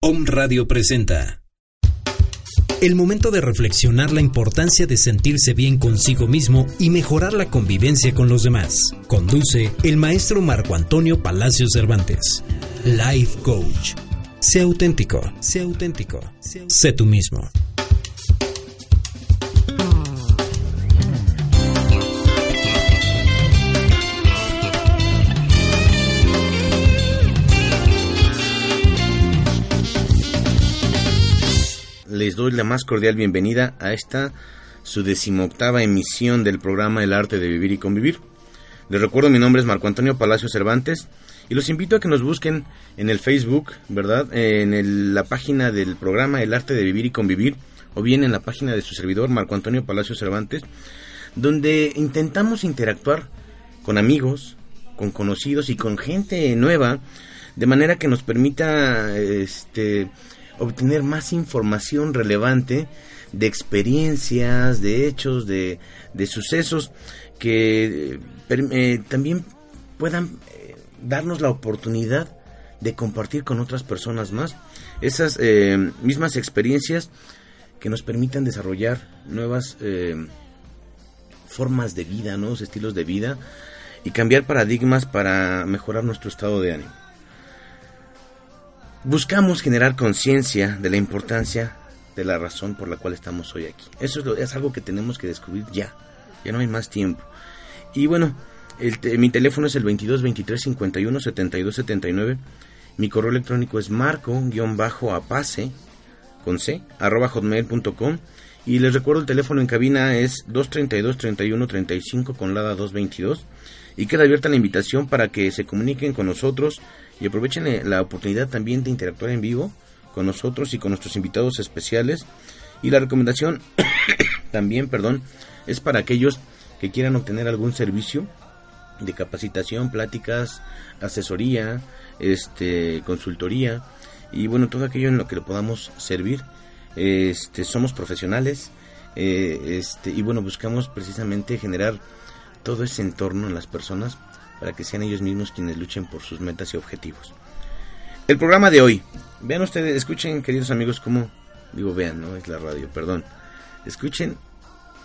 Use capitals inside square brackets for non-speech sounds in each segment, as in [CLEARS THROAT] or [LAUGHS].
Om Radio presenta. El momento de reflexionar la importancia de sentirse bien consigo mismo y mejorar la convivencia con los demás. Conduce el maestro Marco Antonio Palacios Cervantes. Life Coach. Sé auténtico, sé auténtico, sé tú mismo. Les doy la más cordial bienvenida a esta su decimoctava emisión del programa El arte de vivir y convivir. Les recuerdo mi nombre es Marco Antonio Palacio Cervantes y los invito a que nos busquen en el Facebook, ¿verdad? En la página del programa El arte de vivir y convivir o bien en la página de su servidor Marco Antonio Palacio Cervantes, donde intentamos interactuar con amigos, con conocidos y con gente nueva de manera que nos permita este obtener más información relevante de experiencias, de hechos, de, sucesos que eh, también puedan eh, darnos la oportunidad de compartir con otras personas más esas eh, mismas experiencias que nos permitan desarrollar nuevas formas de vida, nuevos estilos de vida y cambiar paradigmas para mejorar nuestro estado de ánimo. Buscamos generar conciencia de la importancia de la razón por la cual estamos hoy aquí. Eso es, algo que tenemos que descubrir ya. Ya no hay más tiempo. Y bueno, mi teléfono es el 22 23 51 72 79. Mi correo electrónico es marco-apase con c arroba hotmail.com y les recuerdo el teléfono en cabina es 232 31 35 con lada 222 y queda abierta la invitación para que se comuniquen con nosotros y aprovechen eh, la oportunidad también de interactuar en vivo con nosotros y con nuestros invitados especiales. Y la recomendación [COUGHS] también, perdón, es para aquellos que quieran obtener algún servicio de capacitación, pláticas, asesoría, este, consultoría y bueno, todo aquello en lo que le podamos servir. Este, somos profesionales eh, este, y bueno, buscamos precisamente generar todo ese entorno en las personas para que sean ellos mismos quienes luchen por sus metas y objetivos. El programa de hoy, vean ustedes, escuchen queridos amigos cómo, digo vean, no es la radio, perdón, escuchen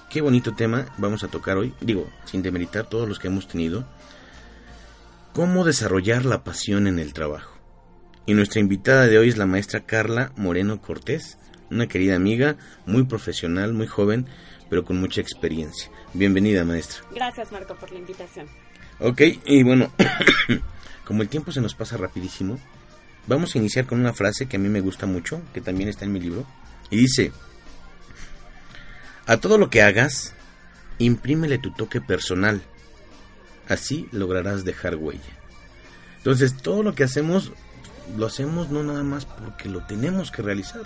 qué bonito tema vamos a tocar hoy, digo, sin demeritar todos los que hemos tenido, cómo desarrollar la pasión en el trabajo. Y nuestra invitada de hoy es la maestra Carla Moreno Cortés, una querida amiga, muy profesional, muy joven, pero con mucha experiencia. Bienvenida, maestra. Gracias, Marco, por la invitación. Ok, y bueno, [COUGHS] como el tiempo se nos pasa rapidísimo, vamos a iniciar con una frase que a mí me gusta mucho, que también está en mi libro, y dice, a todo lo que hagas, imprímele tu toque personal, así lograrás dejar huella. Entonces, todo lo que hacemos, lo hacemos no nada más porque lo tenemos que realizar,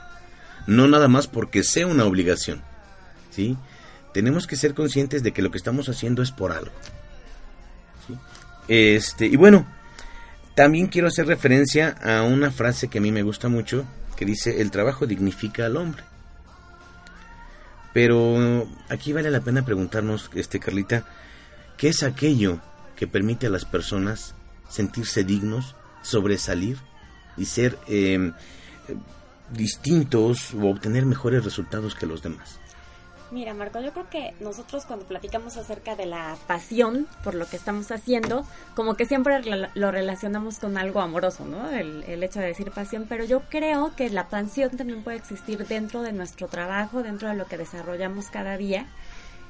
no nada más porque sea una obligación, ¿sí? Tenemos que ser conscientes de que lo que estamos haciendo es por algo. Este, y bueno, también quiero hacer referencia a una frase que a mí me gusta mucho, que dice, el trabajo dignifica al hombre. Pero aquí vale la pena preguntarnos, este Carlita, ¿qué es aquello que permite a las personas sentirse dignos, sobresalir y ser em, distintos o obtener mejores resultados que los demás? Mira, Marco, yo creo que nosotros cuando platicamos acerca de la pasión por lo que estamos haciendo, como que siempre lo relacionamos con algo amoroso, ¿no? El, el, hecho de decir pasión, pero yo creo que la pasión también puede existir dentro de nuestro trabajo, dentro de lo que desarrollamos cada día.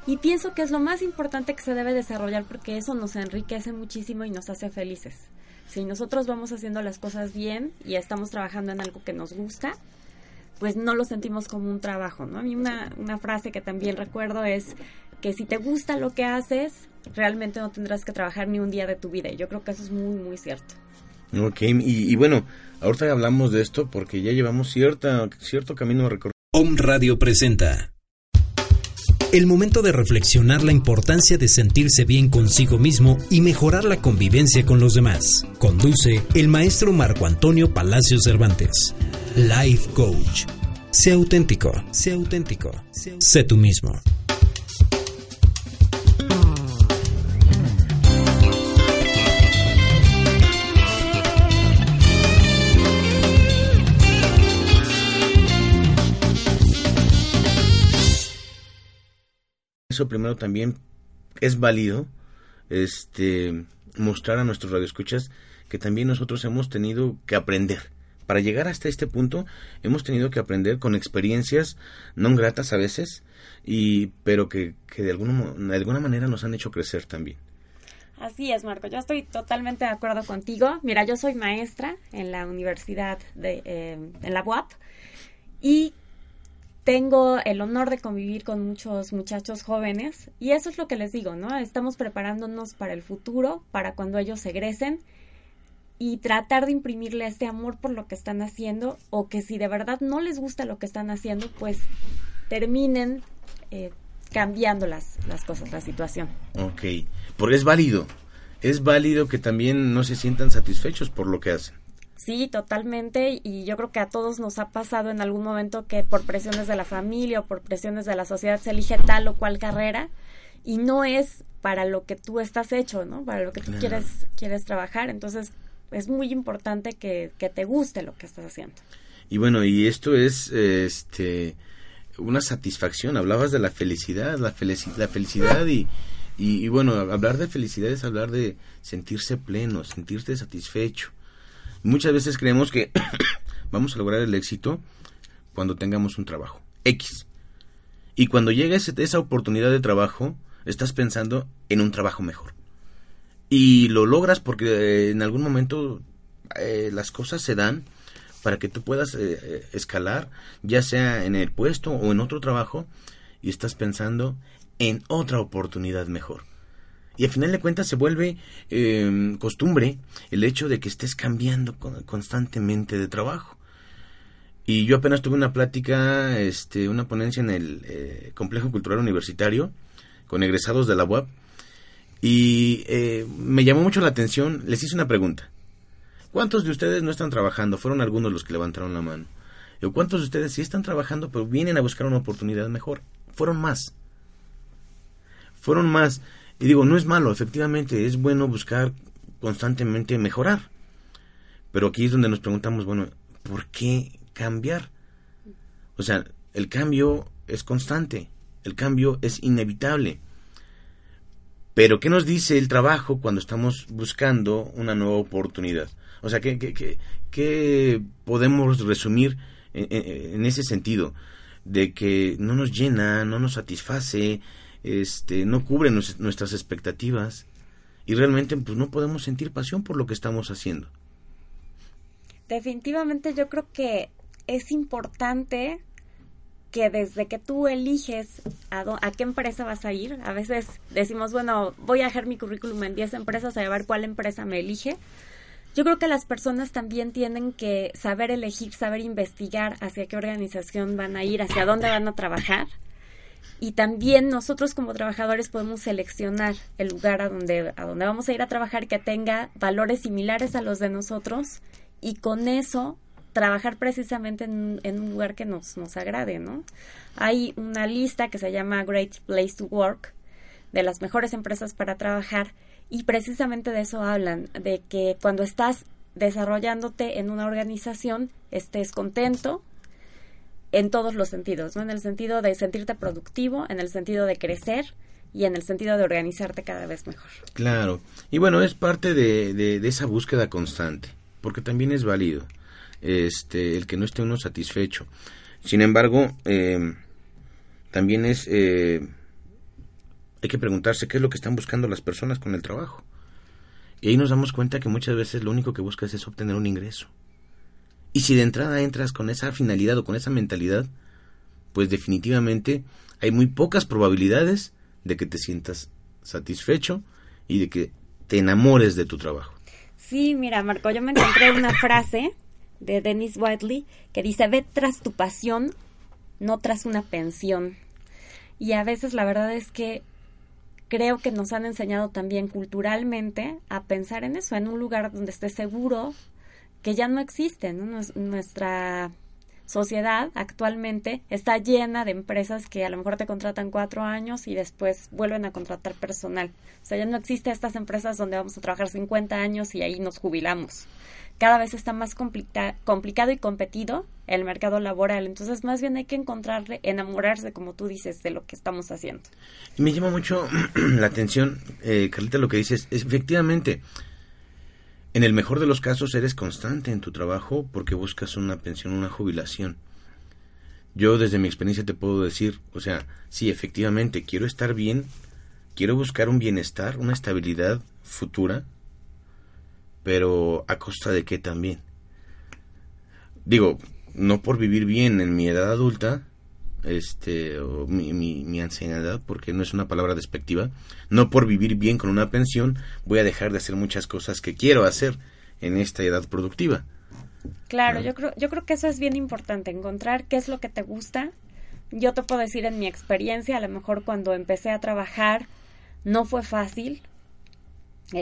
Y pienso que es lo más importante que se debe desarrollar porque eso nos enriquece muchísimo y nos hace felices. Si nosotros vamos haciendo las cosas bien y estamos trabajando en algo que nos gusta, pues no lo sentimos como un trabajo, ¿no? A mí una, una frase que también recuerdo es que si te gusta lo que haces, realmente no tendrás que trabajar ni un día de tu vida. Y yo creo que eso es muy, muy cierto. Ok, y, bueno, ahorita hablamos de esto porque ya llevamos cierta, cierto camino recorrido. Om Radio presenta. El momento de reflexionar la importancia de sentirse bien consigo mismo y mejorar la convivencia con los demás. Conduce el maestro Marco Antonio Palacio Cervantes. Life Coach. Sé auténtico, sé auténtico, sé tú mismo. Eso primero también es válido este mostrar a nuestros radioescuchas que también nosotros hemos tenido que aprender para llegar hasta este punto hemos tenido que aprender con experiencias no gratas a veces, y, pero que, que de, alguna, de alguna manera nos han hecho crecer también. Así es, Marco. Yo estoy totalmente de acuerdo contigo. Mira, yo soy maestra en la universidad de, eh, en la UAP y tengo el honor de convivir con muchos muchachos jóvenes y eso es lo que les digo, ¿no? Estamos preparándonos para el futuro, para cuando ellos egresen y tratar de imprimirle este amor por lo que están haciendo o que si de verdad no les gusta lo que están haciendo, pues terminen eh, cambiando las, las cosas, la situación. Ok, porque es válido, es válido que también no se sientan satisfechos por lo que hacen. Sí, totalmente. Y yo creo que a todos nos ha pasado en algún momento que por presiones de la familia o por presiones de la sociedad se elige tal o cual carrera y no es para lo que tú estás hecho, ¿no? Para lo que tú quieres, quieres trabajar. Entonces, es muy importante que, te guste lo que estás haciendo. Y bueno, y esto es este una satisfacción. Hablabas de la felicidad, la, la felicidad y, y, bueno, hablar de felicidad es hablar de sentirse pleno, sentirse satisfecho Muchas veces creemos que [COUGHS] vamos a lograr el éxito cuando tengamos un trabajo X. Y cuando llega esa oportunidad de trabajo, estás pensando en un trabajo mejor. Y lo logras porque eh, en algún momento eh, las cosas se dan para que tú puedas eh, escalar, ya sea en el puesto o en otro trabajo, y estás pensando en otra oportunidad mejor. Y al final de cuentas se vuelve em, costumbre el hecho de que estés cambiando constantemente de trabajo. Y yo apenas tuve una plática, este, una ponencia en el eh, Complejo Cultural Universitario con egresados de la UAP y eh, me llamó mucho la atención, les hice una pregunta. ¿Cuántos de ustedes no están trabajando? Fueron algunos los que levantaron la mano. ¿Cuántos de ustedes sí están trabajando pero vienen a buscar una oportunidad mejor? Fueron más. Fueron más. Y digo, no es malo, efectivamente, es bueno buscar constantemente mejorar. Pero aquí es donde nos preguntamos, bueno, ¿por qué cambiar? O sea, el cambio es constante, el cambio es inevitable. Pero ¿qué nos dice el trabajo cuando estamos buscando una nueva oportunidad? O sea, ¿qué, qué, qué, podemos resumir en, en, ese sentido? De que no nos llena, no nos satisface, este, no cubre nuestras expectativas y realmente pues no podemos sentir pasión por lo que estamos haciendo. Definitivamente yo creo que es importante que desde que tú eliges a, a, qué empresa vas a ir, a veces decimos, bueno, voy a dejar mi currículum en 10 empresas a ver cuál empresa me elige. Yo creo que las personas también tienen que saber elegir, saber investigar hacia qué organización van a ir, hacia dónde van a trabajar y también nosotros como trabajadores podemos seleccionar el lugar a donde, a donde vamos a ir a trabajar que tenga valores similares a los de nosotros y con eso trabajar precisamente en, un lugar que nos, nos agrade, ¿no? Hay una lista que se llama Great Place to Work de las mejores empresas para trabajar y precisamente de eso hablan, de que cuando estás desarrollándote en una organización estés contento, en todos los sentidos, ¿no? En el sentido de sentirte productivo, en el sentido de crecer y en el sentido de organizarte cada vez mejor. Claro. Y bueno, es parte de, de, esa búsqueda constante, porque también es válido este, el que no esté uno satisfecho. Sin embargo, eh, también es... Eh, hay que preguntarse qué es lo que están buscando las personas con el trabajo. Y ahí nos damos cuenta que muchas veces lo único que buscas es obtener un ingreso. Y si de entrada entras con esa finalidad o con esa mentalidad, pues definitivamente hay muy pocas probabilidades de que te sientas satisfecho y de que te enamores de tu trabajo. Sí, mira, Marco, yo me encontré una frase de Dennis Whiteley que dice, ve tras tu pasión, no tras una pensión. Y a veces la verdad es que creo que nos han enseñado también culturalmente a pensar en eso, en un lugar donde estés seguro, que ya no existen. Nuestra sociedad actualmente está llena de empresas que a lo mejor te contratan cuatro años y después vuelven a contratar personal. O sea, ya no existen estas empresas donde vamos a trabajar 50 años y ahí nos jubilamos. Cada vez está más complicado y competido el mercado laboral. Entonces, más bien hay que encontrarle, enamorarse, como tú dices, de lo que estamos haciendo. Me llama mucho [CLEARS THROAT] la atención, eh, Carlita, lo que dices. Es, efectivamente, en el mejor de los casos eres constante en tu trabajo porque buscas una pensión, una jubilación. Yo desde mi experiencia te puedo decir, o sea, sí, efectivamente, quiero estar bien, quiero buscar un bienestar, una estabilidad futura, pero a costa de qué también. Digo, no por vivir bien en mi edad adulta, este, o mi, mi, mi, ancianidad, porque no es una palabra despectiva, no por vivir bien con una pensión voy a dejar de hacer muchas cosas que quiero hacer en esta edad productiva. Claro, yo creo, yo creo que eso es bien importante, encontrar qué es lo que te gusta. Yo te puedo decir en mi experiencia, a lo mejor cuando empecé a trabajar no fue fácil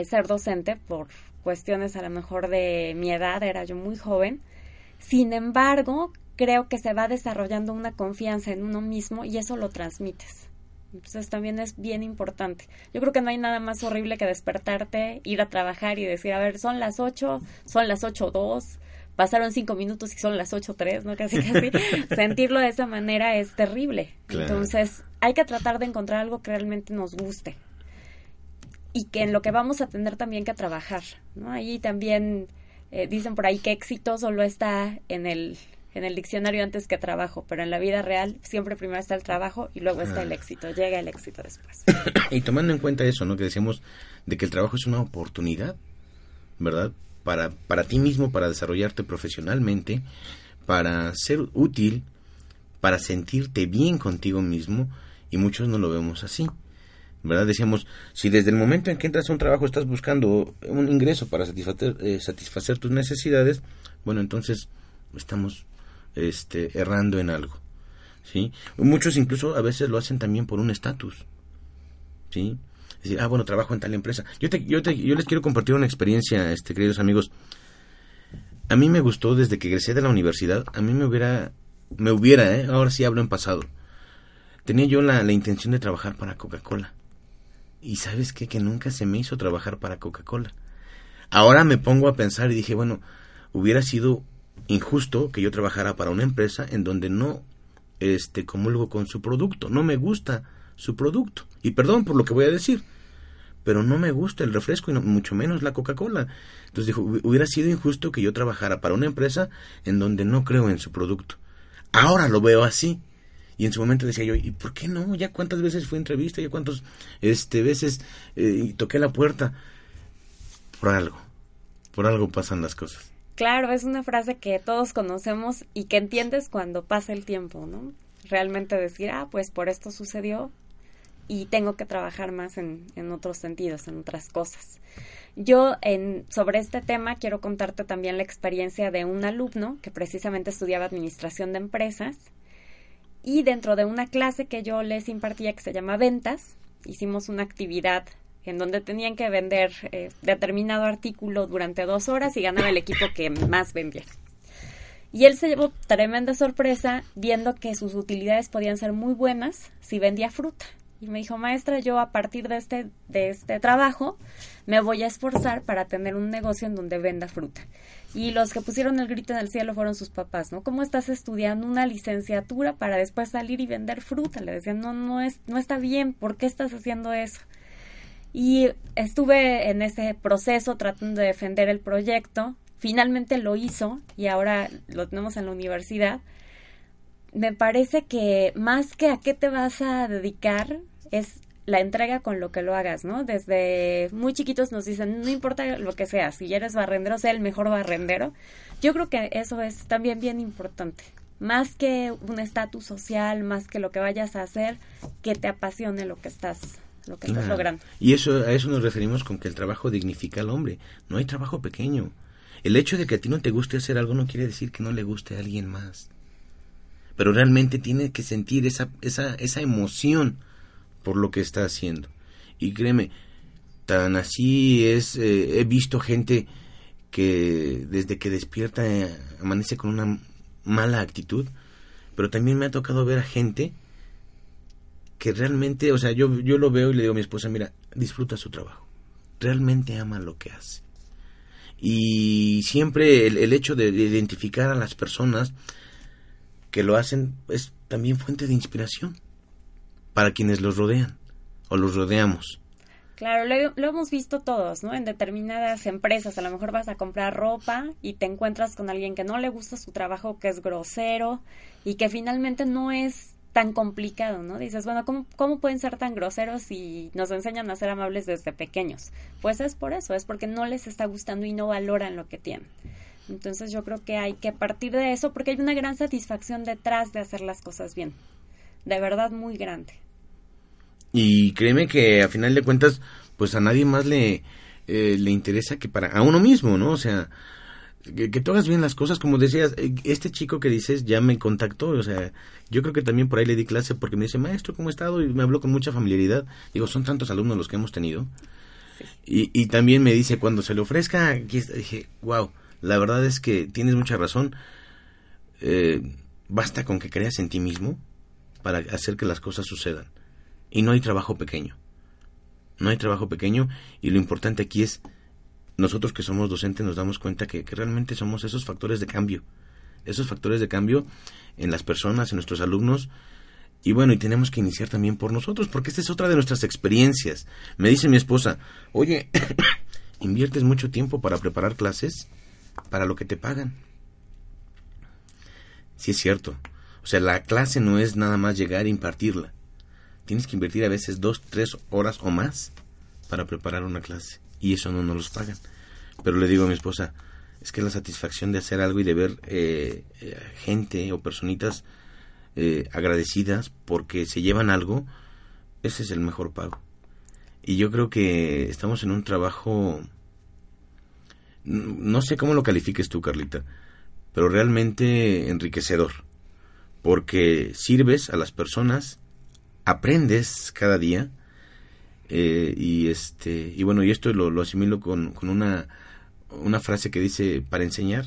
ser docente por cuestiones a lo mejor de mi edad, era yo muy joven. Sin embargo, creo que se va desarrollando una confianza en uno mismo y eso lo transmites. Entonces también es bien importante. Yo creo que no hay nada más horrible que despertarte, ir a trabajar y decir, a ver, son las ocho, son las ocho dos, pasaron cinco minutos y son las ocho tres, ¿no? Casi, casi. [LAUGHS] Sentirlo de esa manera es terrible. Entonces hay que tratar de encontrar algo que realmente nos guste y que en lo que vamos a tener también que trabajar, ¿no? Ahí también eh, dicen por ahí que éxito solo está en el en el diccionario antes que trabajo, pero en la vida real siempre primero está el trabajo y luego está el éxito, llega el éxito después. [COUGHS] y tomando en cuenta eso, ¿no? Que decíamos de que el trabajo es una oportunidad, ¿verdad? Para, para ti mismo, para desarrollarte profesionalmente, para ser útil, para sentirte bien contigo mismo, y muchos no lo vemos así. ¿Verdad? Decíamos, si desde el momento en que entras a un trabajo estás buscando un ingreso para satisfacer, eh, satisfacer tus necesidades, bueno, entonces estamos este, errando en algo. ¿sí? Muchos incluso a veces lo hacen también por un estatus. ¿sí? Es decir, ah, bueno, trabajo en tal empresa. Yo, te, yo, te, yo les quiero compartir una experiencia, este, queridos amigos. A mí me gustó desde que egresé de la universidad, a mí me hubiera, me hubiera, ¿eh? ahora sí hablo en pasado. Tenía yo la, la intención de trabajar para Coca-Cola. Y sabes qué, que nunca se me hizo trabajar para Coca-Cola. Ahora me pongo a pensar y dije, bueno, hubiera sido injusto que yo trabajara para una empresa en donde no este comulgo con su producto, no me gusta su producto. Y perdón por lo que voy a decir, pero no me gusta el refresco y mucho menos la Coca-Cola. Entonces dijo, hubiera sido injusto que yo trabajara para una empresa en donde no creo en su producto. Ahora lo veo así. Y en su momento decía yo, ¿y por qué no? Ya cuántas veces fui entrevista, ya cuántas este, veces eh, toqué la puerta. Por algo, por algo pasan las cosas. Claro, es una frase que todos conocemos y que entiendes cuando pasa el tiempo, ¿no? Realmente decir, ah, pues por esto sucedió y tengo que trabajar más en, en otros sentidos, en otras cosas. Yo en, sobre este tema quiero contarte también la experiencia de un alumno que precisamente estudiaba administración de empresas y dentro de una clase que yo les impartía que se llama ventas, hicimos una actividad en donde tenían que vender eh, determinado artículo durante dos horas y ganar el equipo que más vendiera. Y él se llevó tremenda sorpresa viendo que sus utilidades podían ser muy buenas si vendía fruta. Y me dijo, maestra, yo a partir de este, de este trabajo me voy a esforzar para tener un negocio en donde venda fruta. Y los que pusieron el grito en el cielo fueron sus papás, ¿no? ¿Cómo estás estudiando una licenciatura para después salir y vender fruta? Le decían, no, no, es, no está bien, ¿por qué estás haciendo eso? Y estuve en ese proceso tratando de defender el proyecto. Finalmente lo hizo y ahora lo tenemos en la universidad. Me parece que más que a qué te vas a dedicar es la entrega con lo que lo hagas, ¿no? Desde muy chiquitos nos dicen, no importa lo que sea, si eres barrendero, sea el mejor barrendero. Yo creo que eso es también bien importante. Más que un estatus social, más que lo que vayas a hacer, que te apasione lo que estás lo que estás logrando. Y eso, a eso nos referimos con que el trabajo dignifica al hombre. No hay trabajo pequeño. El hecho de que a ti no te guste hacer algo no quiere decir que no le guste a alguien más. Pero realmente tiene que sentir esa, esa, esa emoción por lo que está haciendo. Y créeme, tan así es, eh, he visto gente que desde que despierta eh, amanece con una mala actitud, pero también me ha tocado ver a gente que realmente, o sea, yo, yo lo veo y le digo a mi esposa, mira, disfruta su trabajo, realmente ama lo que hace. Y siempre el, hecho de, identificar a las personas que lo hacen es también fuente de inspiración para quienes los rodean o los rodeamos. Claro, lo, hemos visto todos, ¿no? En determinadas empresas, a lo mejor vas a comprar ropa y te encuentras con alguien que no le gusta su trabajo, que es grosero y que finalmente no es tan complicado, ¿no? Dices, bueno, ¿cómo, ¿cómo pueden ser tan groseros si nos enseñan a ser amables desde pequeños? Pues es por eso, es porque no les está gustando y no valoran lo que tienen. Entonces yo creo que hay que partir de eso porque hay una gran satisfacción detrás de hacer las cosas bien. De verdad muy grande. Y créeme que a final de cuentas, pues a nadie más le, eh, le interesa que para a uno mismo, ¿no? O sea, que, que, tú hagas bien las cosas, como decías, eh, este chico que dices ya me contactó, o sea, yo creo que también por ahí le di clase porque me dice, maestro, ¿cómo ha estado? Y me habló con mucha familiaridad. Digo, son tantos alumnos los que hemos tenido. Y, y también me dice, cuando se le ofrezca, aquí dije, wow, la verdad es que tienes mucha razón. Eh, basta con que creas en ti mismo para hacer que las cosas sucedan. Y no hay trabajo pequeño. No hay trabajo pequeño y lo importante aquí es, nosotros que somos docentes nos damos cuenta que, realmente somos esos factores de cambio. Esos factores de cambio en las personas, en nuestros alumnos. Y bueno, y tenemos que iniciar también por nosotros, porque esta es otra de nuestras experiencias. Me dice mi esposa, oye, [COUGHS] ¿inviertes mucho tiempo para preparar clases? Para lo que te pagan. Sí es cierto. O sea, la clase no es nada más llegar e impartirla tienes que invertir a veces dos, tres horas o más para preparar una clase y eso no nos los pagan. Pero le digo a mi esposa, es que la satisfacción de hacer algo y de ver eh, eh, gente o personitas eh, agradecidas porque se llevan algo, ese es el mejor pago. Y yo creo que estamos en un trabajo, no sé cómo lo califiques tú, Carlita, pero realmente enriquecedor, porque sirves a las personas aprendes cada día eh, y este y bueno y esto lo, lo asimilo con, con, una una frase que dice para enseñar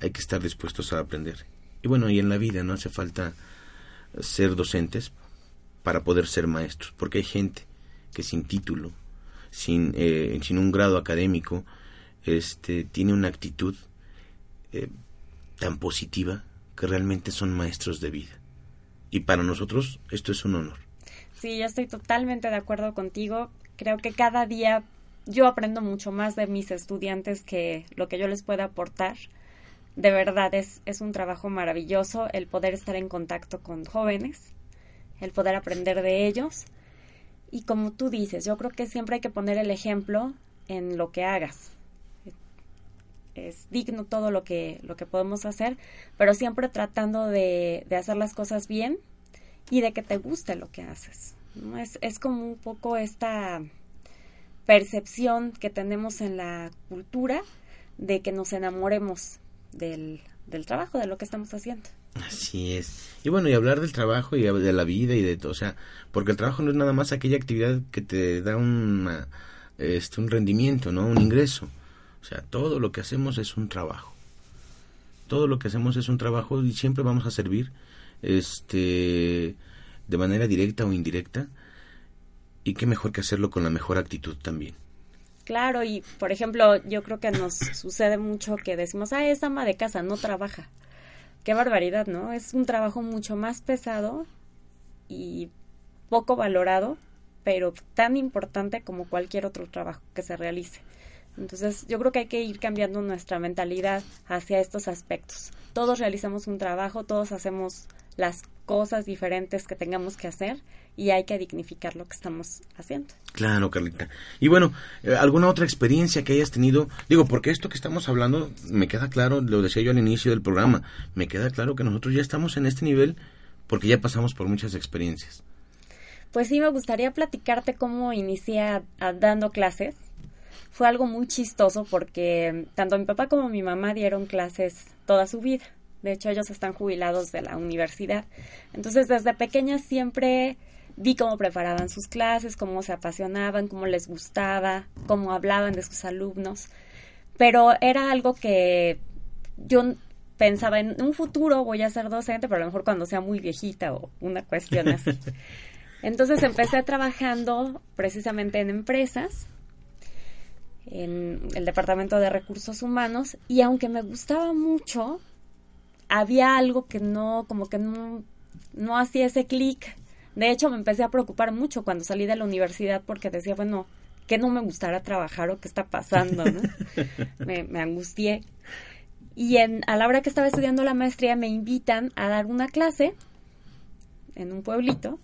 hay que estar dispuestos a aprender y bueno y en la vida no hace falta ser docentes para poder ser maestros porque hay gente que sin título sin eh, sin un grado académico este tiene una actitud eh, tan positiva que realmente son maestros de vida y para nosotros esto es un honor. Sí, yo estoy totalmente de acuerdo contigo. Creo que cada día yo aprendo mucho más de mis estudiantes que lo que yo les pueda aportar. De verdad, es, es un trabajo maravilloso el poder estar en contacto con jóvenes, el poder aprender de ellos. Y como tú dices, yo creo que siempre hay que poner el ejemplo en lo que hagas es digno todo lo que, lo que podemos hacer, pero siempre tratando de, hacer las cosas bien y de que te guste lo que haces. Es, es como un poco esta percepción que tenemos en la cultura de que nos enamoremos del, del trabajo, de lo que estamos haciendo. Así es. Y bueno, y hablar del trabajo y de la vida y de todo, o sea, porque el trabajo no es nada más aquella actividad que te da una, este, un rendimiento, ¿no? Un ingreso. Sea, todo lo que hacemos es un trabajo. Todo lo que hacemos es un trabajo y siempre vamos a servir este de manera directa o indirecta y qué mejor que hacerlo con la mejor actitud también. Claro, y por ejemplo, yo creo que nos [COUGHS] sucede mucho que decimos, ah, es ama de casa, no trabaja. Qué barbaridad, ¿no? Es un trabajo mucho más pesado y poco valorado, pero tan importante como cualquier otro trabajo que se realice. Entonces, yo creo que hay que ir cambiando nuestra mentalidad hacia estos aspectos. Todos realizamos un trabajo, todos hacemos las cosas diferentes que tengamos que hacer y hay que dignificar lo que estamos haciendo. Claro, Carlita. Y bueno, eh, ¿alguna otra experiencia que hayas tenido? Digo, porque esto que estamos hablando, me queda claro, lo decía yo al inicio del programa, me queda claro que nosotros ya estamos en este nivel porque ya pasamos por muchas experiencias. Pues sí, me gustaría platicarte cómo inicié dando clases fue algo muy chistoso porque tanto mi papá como mi mamá dieron clases toda su vida. De hecho, ellos están jubilados de la universidad. Entonces, desde pequeña siempre vi cómo preparaban sus clases, cómo se apasionaban, cómo les gustaba, cómo hablaban de sus alumnos. Pero era algo que yo pensaba en un futuro voy a ser docente, pero a lo mejor cuando sea muy viejita o una cuestión así. [LAUGHS] Entonces empecé trabajando precisamente en empresas en el Departamento de Recursos Humanos y aunque me gustaba mucho, había algo que no, como que no, no hacía ese clic. De hecho, me empecé a preocupar mucho cuando salí de la universidad porque decía, bueno, que no me gustará trabajar o qué está pasando, ¿no? [LAUGHS] me, me angustié. Y en, a la hora que estaba estudiando la maestría me invitan a dar una clase en un pueblito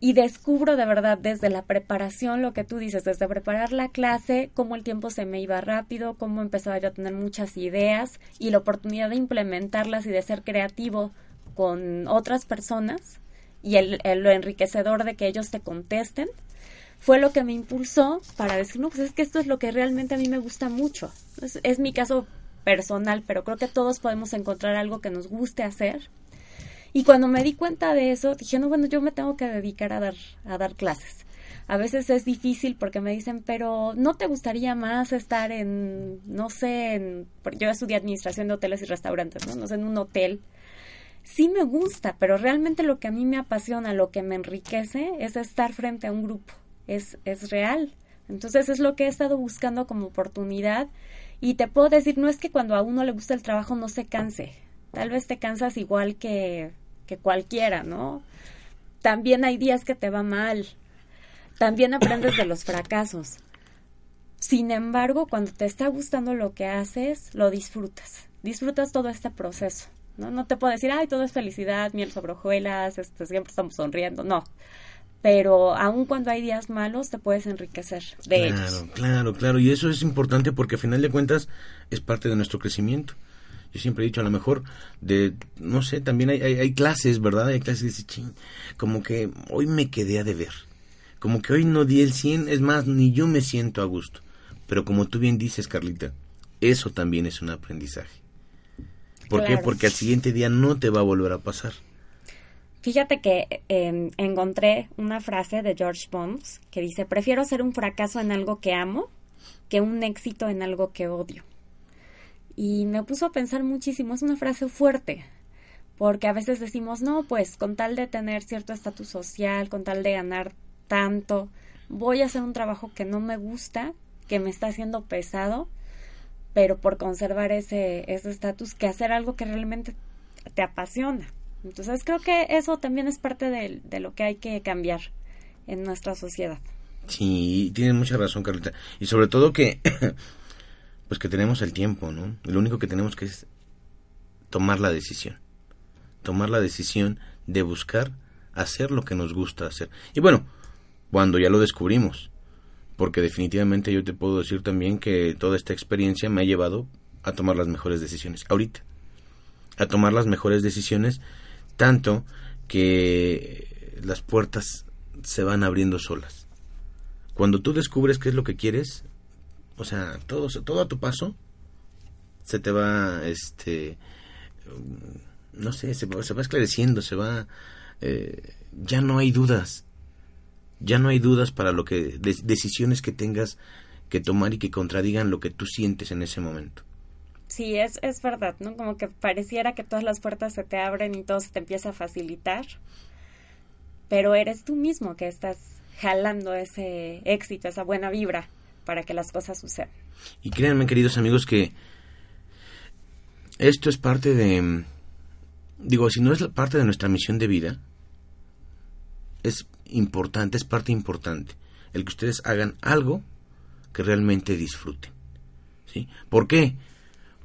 y descubro de verdad desde la preparación lo que tú dices, desde preparar la clase, cómo el tiempo se me iba rápido, cómo empezaba yo a tener muchas ideas y la oportunidad de implementarlas y de ser creativo con otras personas y el, lo enriquecedor de que ellos te contesten fue lo que me impulsó para decir, no, pues es que esto es lo que realmente a mí me gusta mucho. Es, es mi caso personal, pero creo que todos podemos encontrar algo que nos guste hacer y cuando me di cuenta de eso, dije, no, bueno, yo me tengo que dedicar a dar, a dar clases. A veces es difícil porque me dicen, pero ¿no te gustaría más estar en, no sé, en, yo estudié administración de hoteles y restaurantes, ¿no? No sé, en un hotel. Sí me gusta, pero realmente lo que a mí me apasiona, lo que me enriquece, es estar frente a un grupo. Es, es real. Entonces es lo que he estado buscando como oportunidad. Y te puedo decir, no es que cuando a uno le gusta el trabajo no se canse Tal vez te cansas igual que, que cualquiera, ¿no? También hay días que te va mal. También aprendes de los fracasos. Sin embargo, cuando te está gustando lo que haces, lo disfrutas. Disfrutas todo este proceso. ¿no? no te puedo decir, ay, todo es felicidad, miel sobre hojuelas, este, siempre estamos sonriendo. No. Pero aun cuando hay días malos, te puedes enriquecer de claro, ellos. Claro, claro. Y eso es importante porque a final de cuentas es parte de nuestro crecimiento. Yo siempre he dicho, a lo mejor, de, no sé, también hay, hay, clases, ¿verdad? Hay clases que dicen, ching, como que hoy me quedé a deber. Como que hoy no di el 100, es más, ni yo me siento a gusto. Pero como tú bien dices, Carlita, eso también es un aprendizaje. ¿Por qué? Porque al siguiente día no te va a volver a pasar. Fíjate que em, encontré una frase de George Bones que dice, prefiero ser un fracaso en algo que amo que un éxito en algo que odio y me puso a pensar muchísimo. Es una frase fuerte, porque a veces decimos, no, pues con tal de tener cierto estatus social, con tal de ganar tanto, voy a hacer un trabajo que no me gusta, que me está haciendo pesado, pero por conservar ese estatus, que hacer algo que realmente te apasiona. Entonces creo que eso también es parte de, de lo que hay que cambiar en nuestra sociedad. Sí, tienes mucha razón, Carlita. Y sobre todo que pues que tenemos el tiempo, ¿no? Lo único que tenemos que es tomar la decisión. Tomar la decisión de buscar hacer lo que nos gusta hacer. Y bueno, cuando ya lo descubrimos, porque definitivamente yo te puedo decir también que toda esta experiencia me ha llevado a tomar las mejores decisiones, ahorita, a tomar las mejores decisiones, tanto que las puertas se van abriendo solas. Cuando tú descubres qué es lo que quieres, o sea, todo, todo a tu paso se te va, este, mm, no sé, se, se va esclareciendo, se va, eh, ya no hay dudas, ya no hay dudas para lo que, decisiones que tengas que tomar y que contradigan lo que tú sientes en ese momento. Sí, es, es verdad, ¿no? Como que pareciera que todas las puertas se te abren y todo se te empieza a facilitar, pero eres tú mismo que estás jalando ese éxito, esa buena vibra para que las cosas sucedan. Y créanme, queridos amigos, que esto es parte de, digo, si no es parte de nuestra misión de vida, es importante, es parte importante, el que ustedes hagan algo que realmente disfruten. ¿Sí? ¿Por qué?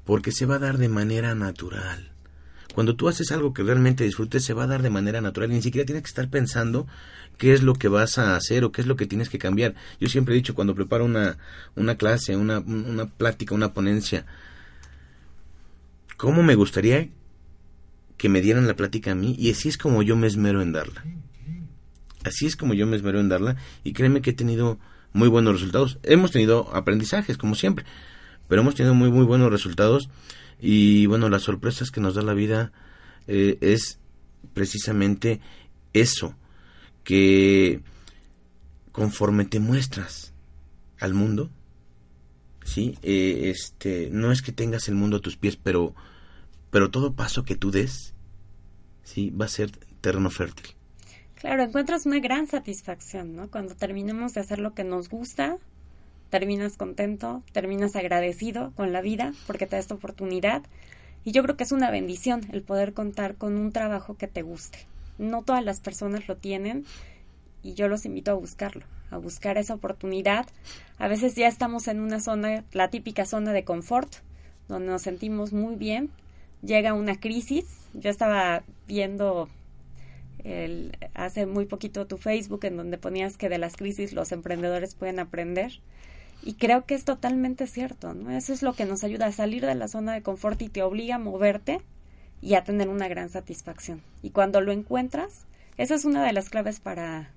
Porque se va a dar de manera natural. Cuando tú haces algo que realmente disfrutes, se va a dar de manera natural y ni siquiera tienes que estar pensando qué es lo que vas a hacer o qué es lo que tienes que cambiar. Yo siempre he dicho cuando preparo una, una clase, una, una plática, una ponencia, ¿cómo me gustaría que me dieran la plática a mí? Y así es como yo me esmero en darla. Así es como yo me esmero en darla y créeme que he tenido muy buenos resultados. Hemos tenido aprendizajes, como siempre, pero hemos tenido muy, muy buenos resultados y bueno, las sorpresas que nos da la vida eh, es precisamente eso, que conforme te muestras al mundo, sí, eh, este, no es que tengas el mundo a tus pies, pero, pero todo paso que tú des, sí, va a ser terreno fértil. Claro, encuentras una gran satisfacción, ¿no? Cuando terminemos de hacer lo que nos gusta, terminas contento, terminas agradecido con la vida porque te da esta oportunidad Y yo creo que es una bendición el poder contar con un trabajo que te guste. No todas las personas lo tienen y yo los invito a buscarlo, a buscar esa oportunidad. A veces ya estamos en una zona, la típica zona de confort, donde nos sentimos muy bien. Llega una crisis. Yo estaba viendo el, hace muy poquito tu Facebook en donde ponías que de las crisis los emprendedores pueden aprender. Y creo que es totalmente cierto, ¿no? Eso es lo que nos ayuda a salir de la zona de confort y te obliga a moverte y a tener una gran satisfacción. Y cuando lo encuentras, esa es una de las claves para,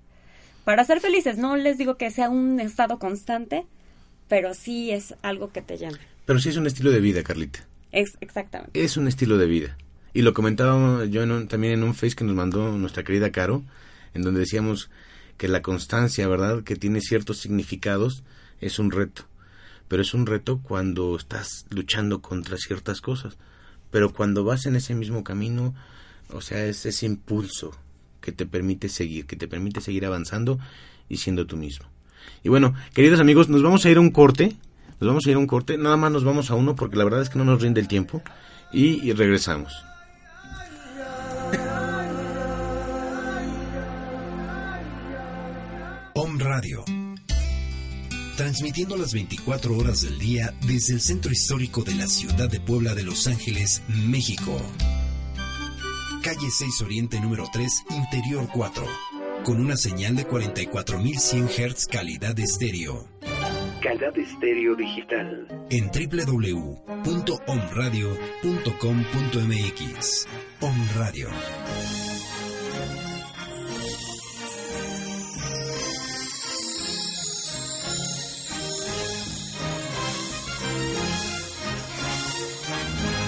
para ser felices. No les digo que sea un estado constante, pero sí es algo que te llama. Pero sí es un estilo de vida, Carlita. Es, exactamente. Es un estilo de vida. Y lo comentaba yo también en un face que nos mandó nuestra querida Caro, en donde decíamos que la constancia, ¿verdad? Que tiene ciertos significados es un reto. Pero es un reto cuando estás luchando contra ciertas cosas. Pero cuando vas en ese mismo camino, o sea, es ese impulso que te permite seguir, que te permite seguir avanzando y siendo tú mismo. Y bueno, queridos amigos, nos vamos a ir a un corte. Nos vamos a ir a un corte. Nada más nos vamos a uno porque la verdad es que no nos rinde el tiempo. Y, regresamos. Om Radio transmitiendo las 24 horas del día desde el centro histórico de la ciudad de Puebla de Los Ángeles, México. Calle 6 Oriente número 3, Interior 4, con una señal de 44.100 Hz calidad estéreo. Calidad estéreo digital. En www.omradio.com.mx. Om Radio.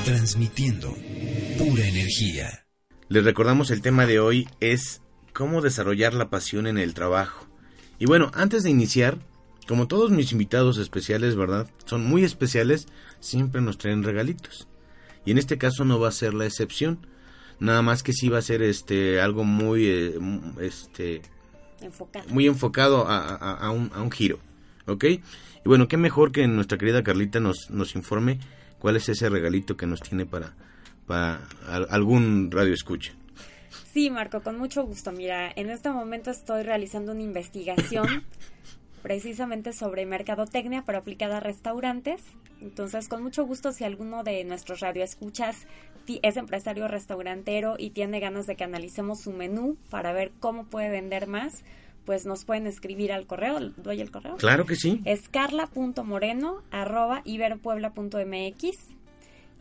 Transmitiendo pura energía. Les recordamos el tema de hoy es cómo desarrollar la pasión en el trabajo. Y bueno, antes de iniciar, como todos mis invitados especiales, ¿verdad? Son muy especiales, siempre nos traen regalitos. Y en este caso no va a ser la excepción. Nada más que sí va a ser este algo muy eh, este enfocado. muy enfocado a, un, a un giro. ¿Ok? Y bueno, qué mejor que nuestra querida Carlita nos, nos informe cuál es ese regalito que nos tiene para, para algún radio escucha. Sí, Marco, con mucho gusto. Mira, en este momento estoy realizando una investigación [COUGHS] precisamente sobre mercadotecnia, pero aplicada a restaurantes. Entonces, con mucho gusto, si alguno de nuestros radioescuchas es empresario restaurantero y tiene ganas de que analicemos su menú para ver cómo puede vender más, pues nos pueden escribir al correo. ¿Doy el correo? Claro que sí. Es carla.moreno arroba iberopuebla.mx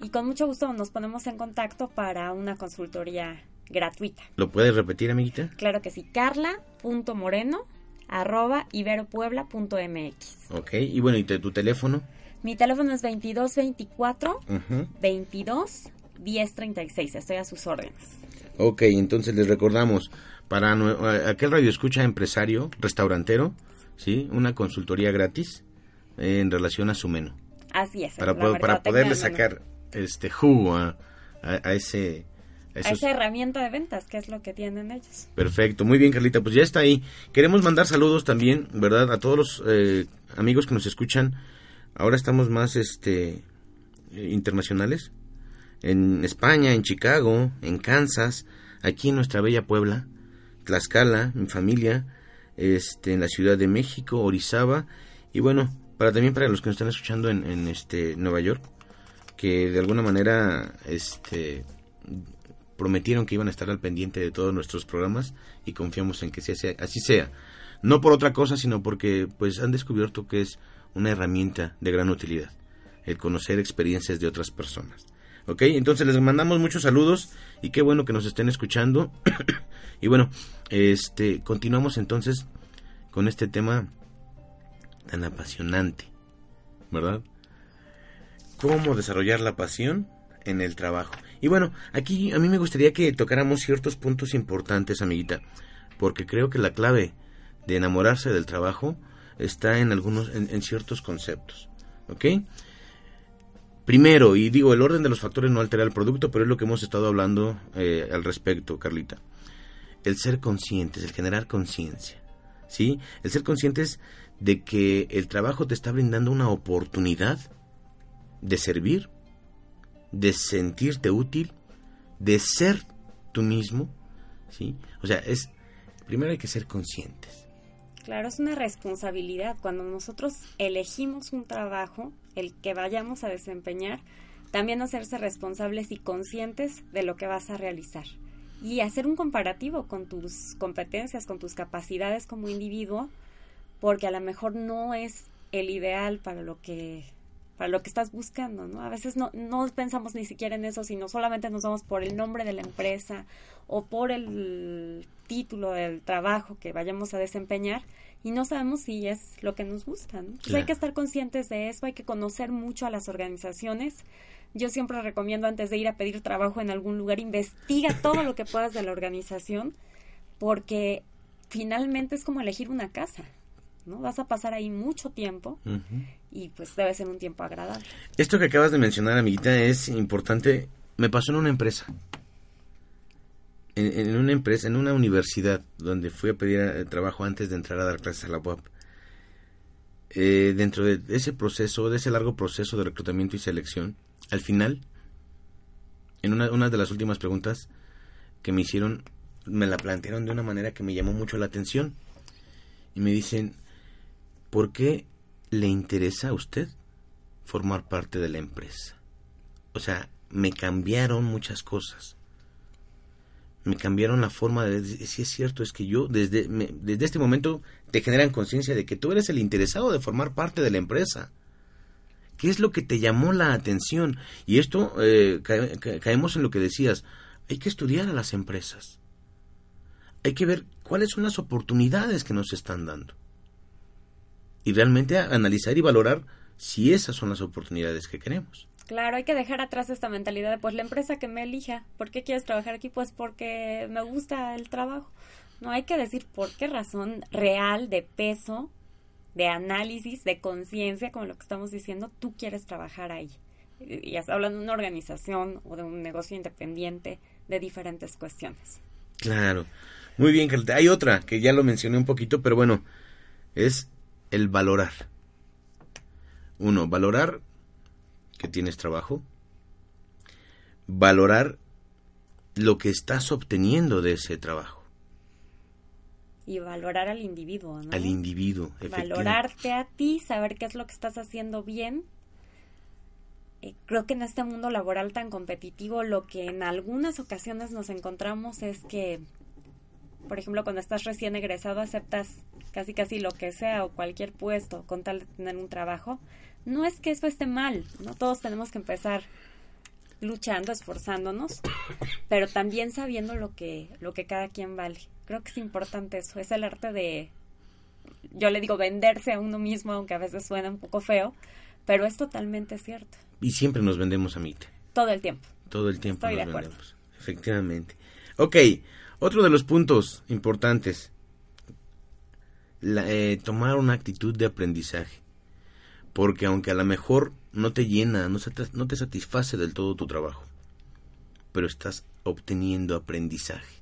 y con mucho gusto nos ponemos en contacto para una consultoría gratuita. ¿Lo puedes repetir, amiguita? Claro que sí. carla.moreno arroba iberopuebla.mx. Ok, y bueno, ¿y tu teléfono? Mi teléfono es 2224 22 1036. Estoy a sus órdenes. Ok, entonces les recordamos para aquel radio escucha empresario, restaurantero, ¿sí? Una consultoría gratis en relación a su menú. Así es. Para, para poderle sacar este jugo a, ese... A, esa herramienta de ventas, que es lo que tienen ellos. Perfecto, muy bien Carlita, pues ya está ahí. Queremos mandar saludos también, ¿verdad? A todos los eh, amigos que nos escuchan. Ahora estamos más este internacionales. En España, en Chicago, en Kansas, aquí en nuestra bella Puebla. Tlaxcala, mi familia, este, en la Ciudad de México, Orizaba, y bueno, para también para los que nos están escuchando en, este Nueva York, que de alguna manera este prometieron que iban a estar al pendiente de todos nuestros programas y confiamos en que así sea. No por otra cosa, sino porque pues han descubierto que es una herramienta de gran utilidad, el conocer experiencias de otras personas. ¿Ok? Entonces les mandamos muchos saludos y qué bueno que nos estén escuchando. [COUGHS] y bueno, este, continuamos entonces con este tema tan apasionante, ¿verdad? ¿Cómo desarrollar la pasión en el trabajo? Y bueno, aquí a mí me gustaría que tocáramos ciertos puntos importantes, amiguita, porque creo que la clave de enamorarse del trabajo está en algunos, en, en ciertos conceptos, ¿ok? Primero, y digo, el orden de los factores no altera el producto, pero es lo que hemos estado hablando eh, al respecto, Carlita. El ser conscientes, el generar conciencia. ¿Sí? El ser conscientes de que el trabajo te está brindando una oportunidad de servir de sentirte útil, de ser tú mismo, ¿sí? O sea, es primero hay que ser conscientes. Claro, es una responsabilidad. Cuando nosotros elegimos un trabajo, el que vayamos a desempeñar, también hacerse responsables y conscientes de lo que vas a realizar. Y hacer un comparativo con tus competencias, con tus capacidades como individuo, porque a lo mejor no es el ideal para lo que para lo que estás buscando, ¿no? A veces no, no pensamos ni siquiera en eso, sino solamente nos vamos por el nombre de la empresa o por el título del trabajo que vayamos a desempeñar y no sabemos si es lo que nos gusta, ¿no? hay que estar conscientes de eso, hay que conocer mucho a las organizaciones. Yo siempre recomiendo antes de ir a pedir trabajo en algún lugar, investiga todo lo que puedas de la organización, porque finalmente es como elegir una casa. ¿No? Vas a pasar ahí mucho tiempo y pues debe ser un tiempo agradable. Esto que acabas de mencionar, amiguita, es importante. Me pasó en una empresa. En, una empresa, en una universidad, donde fui a pedir eh, trabajo antes de entrar a dar clases a la UAP. Eh, dentro de ese proceso, de ese largo proceso de reclutamiento y selección, al final, en una, una de las últimas preguntas que me hicieron, me la plantearon de una manera que me llamó mucho la atención. Y me dicen, ¿Por qué le interesa a usted formar parte de la empresa? O sea, me cambiaron muchas cosas. Me cambiaron la forma de decir, si es cierto, es que yo desde, desde este momento te generan conciencia de que tú eres el interesado de formar parte de la empresa. ¿Qué es lo que te llamó la atención? Y esto eh, caemos en lo que decías, hay que estudiar a las empresas. Hay que ver cuáles son las oportunidades que nos están dando y realmente analizar y valorar si esas son las oportunidades que queremos. Claro, hay que dejar atrás esta mentalidad de pues la empresa que me elija. ¿Por qué quieres trabajar aquí? Pues porque me gusta el trabajo. No hay que decir por qué razón real, de peso, de análisis, de conciencia, como lo que estamos diciendo, tú quieres trabajar ahí. Y está hablando de una organización o de un negocio independiente, de diferentes cuestiones. Claro. Muy bien, hay otra que ya lo mencioné un poquito, pero bueno, es el valorar. Uno, valorar que tienes trabajo. Valorar lo que estás obteniendo de ese trabajo. Y valorar al individuo, ¿no? Al individuo, Valorarte a ti, saber qué es lo que estás haciendo bien. Eh, creo que en este mundo laboral tan competitivo lo que en algunas ocasiones nos encontramos es que, por ejemplo, cuando estás recién egresado aceptas casi casi lo que sea o cualquier puesto con tal de tener un trabajo, no es que eso esté mal, no todos tenemos que empezar luchando, esforzándonos, pero también sabiendo lo que lo que cada quien vale. Creo que es importante eso, es el arte de yo le digo venderse a uno mismo, aunque a veces suena un poco feo, pero es totalmente cierto. Y siempre nos vendemos a mí. Todo el tiempo. Todo el tiempo nos vendemos. Efectivamente. Ok, otro de los puntos importantes eh, tomar una actitud de aprendizaje. Porque aunque a lo mejor no te llena, no, no te satisface del todo tu trabajo, pero estás obteniendo aprendizaje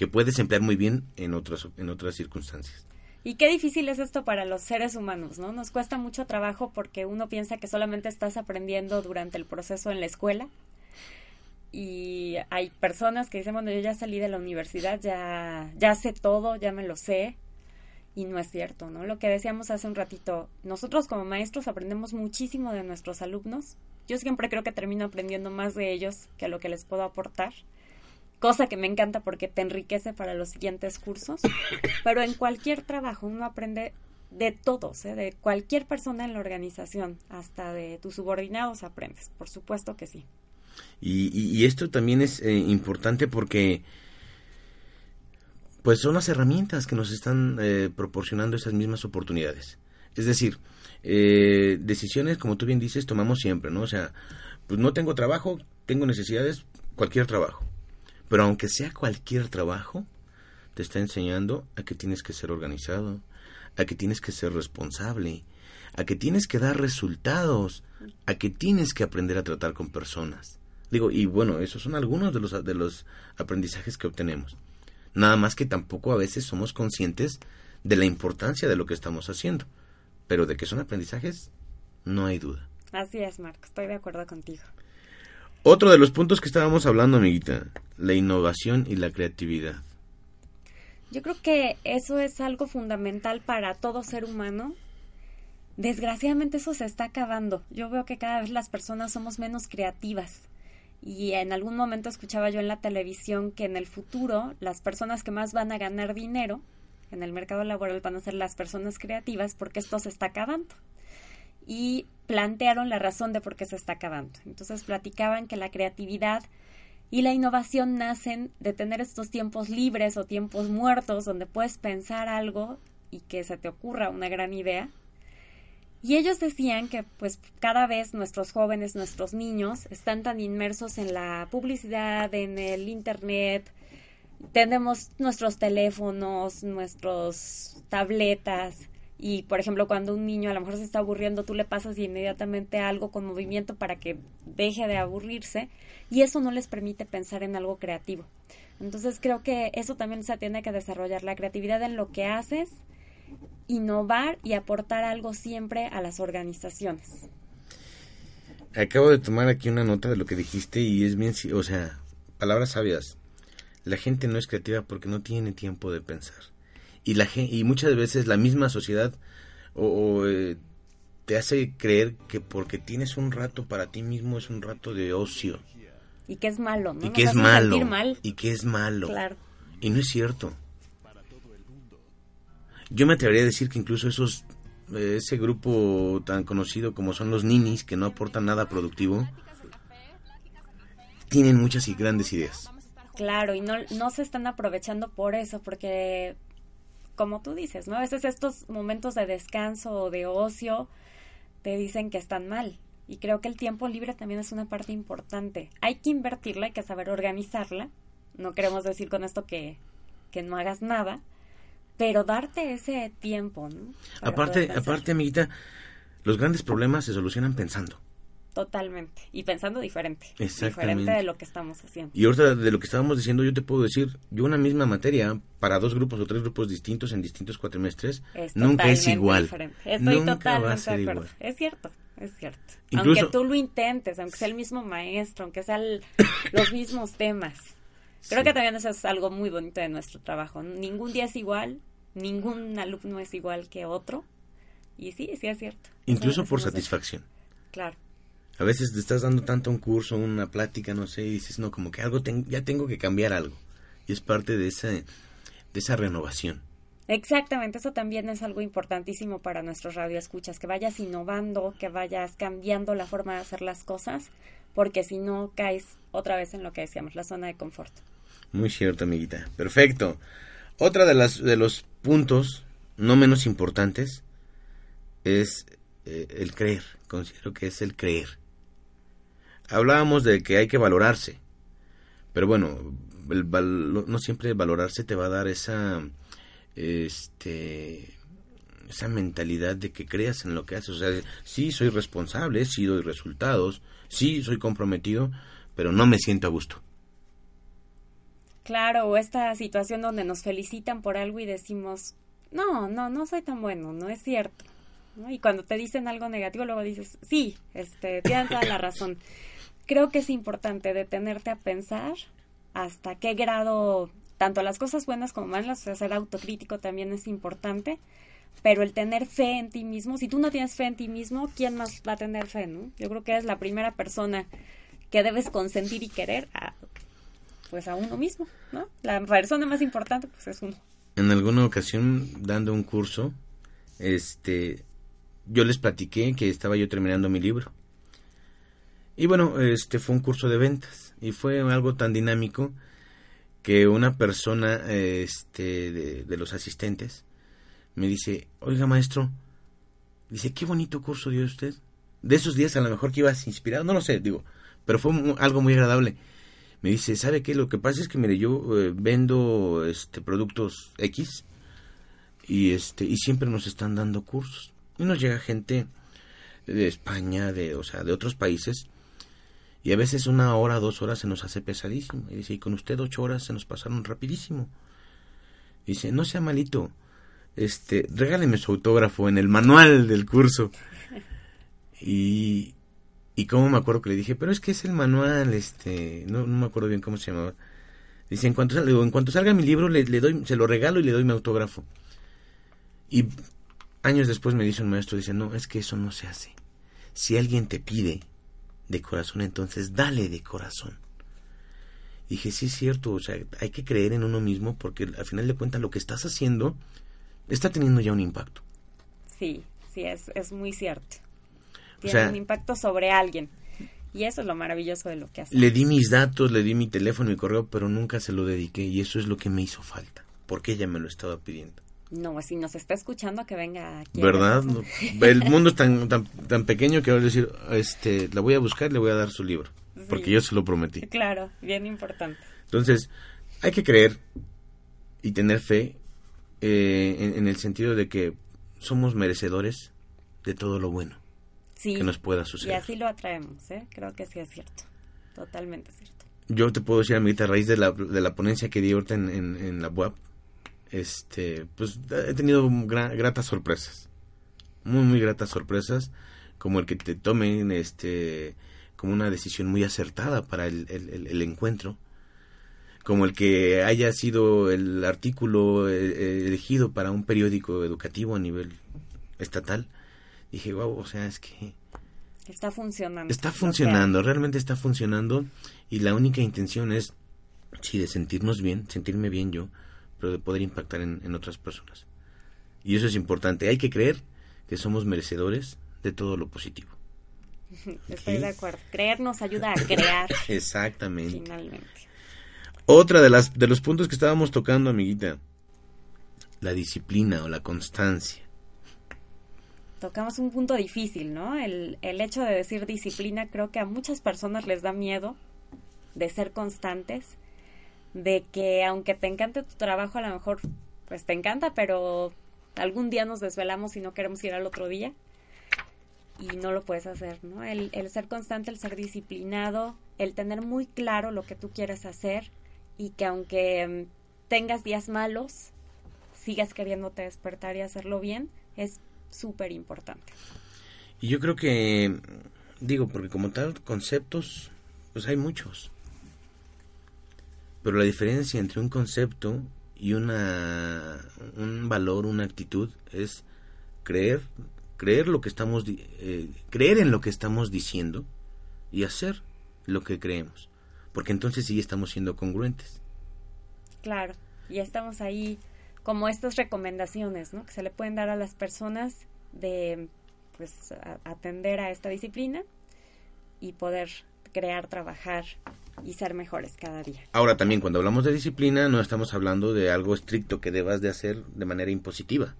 que puedes emplear muy bien en otras, en otras circunstancias. Y qué difícil es esto para los seres humanos, ¿no? Nos cuesta mucho trabajo porque uno piensa que solamente estás aprendiendo durante el proceso en la escuela. Y hay personas que dicen, bueno, yo ya salí de la universidad, ya, ya sé todo, ya me lo sé, y no es cierto, ¿no? Lo que decíamos hace un ratito, nosotros como maestros aprendemos muchísimo de nuestros alumnos. Yo siempre creo que termino aprendiendo más de ellos que lo que les puedo aportar, cosa que me encanta porque te enriquece para los siguientes cursos, [COUGHS] pero en cualquier trabajo uno aprende de todos, ¿eh? de cualquier persona en la organización, hasta de tus subordinados aprendes, por supuesto que sí. Y, esto también es eh, importante porque pues son las herramientas que nos están eh, proporcionando esas mismas oportunidades. Es decir, eh, decisiones, como tú bien dices, tomamos siempre, ¿no? O sea, pues no tengo trabajo, tengo necesidades, cualquier trabajo. Pero aunque sea cualquier trabajo, te está enseñando a que tienes que ser organizado, a que tienes que ser responsable, a que tienes que dar resultados, a que tienes que aprender a tratar con personas. Digo, y bueno, esos son algunos de los, de los aprendizajes que obtenemos. Nada más que tampoco a veces somos conscientes de la importancia de lo que estamos haciendo. Pero de que son aprendizajes, no hay duda. Así es, Marco, estoy de acuerdo contigo. Otro de los puntos que estábamos hablando, amiguita, la innovación y la creatividad. Yo creo que eso es algo fundamental para todo ser humano. Desgraciadamente eso se está acabando. Yo veo que cada vez las personas somos menos creativas. Y en algún momento escuchaba yo en la televisión que en el futuro las personas que más van a ganar dinero en el mercado laboral van a ser las personas creativas porque esto se está acabando. Y plantearon la razón de por qué se está acabando. Entonces platicaban que la creatividad y la innovación nacen de tener estos tiempos libres o tiempos muertos donde puedes pensar algo y que se te ocurra una gran idea. Y ellos decían que pues cada vez nuestros jóvenes, nuestros niños están tan inmersos en la publicidad, en el internet, tenemos nuestros teléfonos, nuestros tabletas. Y por ejemplo cuando un niño a lo mejor se está aburriendo tú le pasas inmediatamente algo con movimiento para que deje de aburrirse. Y eso no les permite pensar en algo creativo. Entonces creo que eso también se tiene que desarrollar, la creatividad en lo que haces, innovar y aportar algo siempre a las organizaciones. Acabo de tomar aquí una nota de lo que dijiste y es bien, o sea, palabras sabias. La gente no es creativa porque no tiene tiempo de pensar. Y, la, y muchas veces la misma sociedad o, eh, te hace creer que porque tienes un rato para ti mismo es un rato de ocio. Y que es malo, ¿no? Y que es malo. Y que es malo. Claro. Y no es cierto. Yo me atrevería a decir que incluso esos eh, ese grupo tan conocido como son los ninis, que no aportan nada productivo, tienen muchas y grandes ideas. Claro, y no, no se están aprovechando por eso, porque como tú dices, ¿no? A veces estos momentos de descanso o de ocio te dicen que están mal. Y creo que el tiempo libre también es una parte importante. Hay que invertirla, hay que saber organizarla. No queremos decir con esto que, que no hagas nada, pero darte ese tiempo, ¿no? aparte, aparte, amiguita, los grandes problemas se solucionan pensando. Totalmente. Y pensando diferente. Diferente de lo que estamos haciendo. Y ahorita de lo que estábamos diciendo, yo te puedo decir, yo una misma materia para dos grupos o tres grupos distintos en distintos cuatrimestres, nunca es igual. Estoy totalmente de acuerdo. Es cierto, es cierto. aunque tú lo intentes, aunque sea el mismo maestro, aunque sean [COUGHS] los mismos temas. Creo que también eso es algo muy bonito de nuestro trabajo. Ningún día es igual, ningún alumno es igual que otro. Y sí, sí es cierto. Incluso por satisfacción. Claro a veces te estás dando tanto un curso, una plática, no sé, y dices, no, como que algo ya tengo que cambiar algo. Y es parte de esa, de esa renovación. Exactamente, eso también es algo importantísimo para nuestros radioescuchas, que vayas innovando, que vayas cambiando la forma de hacer las cosas, porque si no caes otra vez en lo que decíamos, la zona de confort. Muy cierto, amiguita. Perfecto. Otra de las de los puntos no menos importantes es eh, el creer. Considero que es el creer hablábamos de que hay que valorarse, pero bueno, no siempre valorarse te va a dar esa, este, esa mentalidad de que creas en lo que haces. O sea, sí soy responsable, sí doy resultados, sí soy comprometido, pero no me siento a gusto. Claro, o esta situación donde nos felicitan por algo y decimos, no, no, no soy tan bueno, no es cierto. Y cuando te dicen algo negativo, luego dices, sí, este, tienen toda la razón creo que es importante detenerte a pensar hasta qué grado, tanto las cosas buenas como malas, o ser autocrítico también es importante, pero el tener fe en ti mismo, si tú no tienes fe en ti mismo, ¿quién más va a tener fe, no? Yo creo que eres la primera persona que debes consentir y querer a, pues a uno mismo, ¿no? La persona más importante pues es uno. En alguna ocasión dando un curso, este yo les platiqué que estaba yo terminando mi libro y bueno, este fue un curso de ventas y fue algo tan dinámico que una persona este, de, los asistentes me dice, oiga maestro, dice, qué bonito curso dio usted. De esos días a lo mejor que ibas inspirado, no lo sé, digo, pero fue algo muy agradable. Me dice, ¿sabe qué? Lo que pasa es que, mire, yo eh, vendo este, productos X y, este, y siempre nos están dando cursos. Y nos llega gente de España, de, o sea, de otros países, y a veces una hora, dos horas se nos hace pesadísimo. Y dice, y con usted ocho horas se nos pasaron rapidísimo. dice, no sea malito, este, regáleme su autógrafo en el manual del curso. [LAUGHS] Y, Y cómo me acuerdo que le dije, pero es que es el manual, este, no, no me acuerdo bien cómo se llamaba. Dice, en cuanto, salga, en cuanto salga mi libro, le, doy, se lo regalo y le doy mi autógrafo. Y años después me dice un maestro, dice, no, es que eso no se hace. Si alguien te pide de corazón, entonces dale de corazón. dije, sí es cierto, o sea, hay que creer en uno mismo porque al final de cuentas lo que estás haciendo está teniendo ya un impacto. Sí, sí, es, es muy cierto. Tiene un impacto sobre alguien. Y eso es lo maravilloso de lo que hace. Le di mis datos, le di mi teléfono y correo, pero nunca se lo dediqué y eso es lo que me hizo falta, porque ella me lo estaba pidiendo. No, si nos está escuchando que venga aquí. ¿Verdad? El [LAUGHS] mundo es tan, tan, tan pequeño que voy a decir, este, la voy a buscar y le voy a dar su libro, porque yo se lo prometí. Claro, bien importante. Entonces, hay que creer y tener fe eh, en, el sentido de que somos merecedores de todo lo bueno que nos pueda suceder. Y así lo atraemos, ¿eh? Creo que sí es cierto, totalmente cierto. Yo te puedo decir, amiguita, a raíz de la, de la ponencia que di ahorita en, en la web, este, pues he tenido gratas sorpresas. Muy, muy gratas sorpresas. Como el que te tomen, este, como una decisión muy acertada para el, el, encuentro. Como el que haya sido el artículo eh, eh, elegido para un periódico educativo a nivel estatal. Dije, wow, o sea, es que... Está funcionando. Está funcionando, realmente está funcionando. Y la única intención es, sí, de sentirnos bien, sentirme bien yo, pero de poder impactar en, otras personas. Y eso es importante. Hay que creer que somos merecedores de todo lo positivo. [LAUGHS] Estoy de acuerdo. Creer nos ayuda a crear. [LAUGHS] Exactamente. Finalmente. Otra de las de los puntos que estábamos tocando, amiguita, la disciplina o la constancia. Tocamos un punto difícil, ¿no? El, el hecho de decir disciplina creo que a muchas personas les da miedo de ser constantes de que aunque te encante tu trabajo, a lo mejor pues te encanta, pero algún día nos desvelamos y no queremos ir al otro día y no lo puedes hacer, ¿no? El, el ser constante, el ser disciplinado, el tener muy claro lo que tú quieres hacer y que aunque mm, tengas días malos, sigas queriéndote despertar y hacerlo bien, es súper importante. Y yo creo que, digo, porque como tal, conceptos, pues hay muchos. Pero la diferencia entre un concepto y una un valor, una actitud es creer, creer lo que estamos eh, creer en lo que estamos diciendo y hacer lo que creemos, porque entonces sí estamos siendo congruentes. Claro, y estamos ahí como estas recomendaciones, ¿no? Que se le pueden dar a las personas de pues atender a esta disciplina y poder crear, trabajar y ser mejores cada día. Ahora también cuando hablamos de disciplina no estamos hablando de algo estricto que debas de hacer de manera impositiva.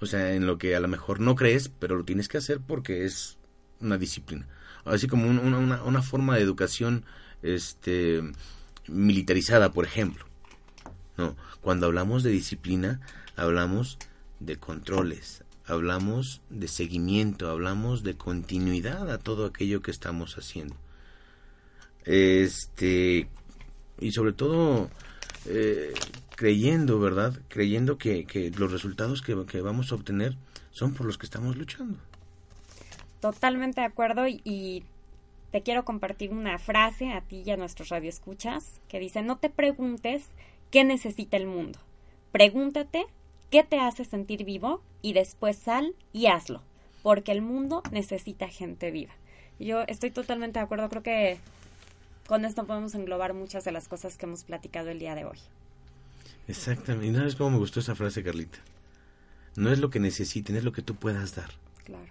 O sea, en lo que a lo mejor no crees, pero lo tienes que hacer porque es una disciplina. Así como una, una, forma de educación este, militarizada, por ejemplo. No, cuando hablamos de disciplina, hablamos de controles, hablamos de seguimiento, hablamos de continuidad a todo aquello que estamos haciendo. Este, y sobre todo eh, creyendo, ¿verdad? Creyendo que, que los resultados que, que, vamos a obtener son por los que estamos luchando. Totalmente de acuerdo y, te quiero compartir una frase a ti y a nuestros radioescuchas que dice, no te preguntes qué necesita el mundo, pregúntate qué te hace sentir vivo y después sal y hazlo, porque el mundo necesita gente viva. Yo estoy totalmente de acuerdo, creo que con esto podemos englobar muchas de las cosas que hemos platicado el día de hoy. Exactamente. ¿Y no sabes cómo me gustó esa frase, Carlita? No es lo que necesiten, es lo que tú puedas dar. Claro.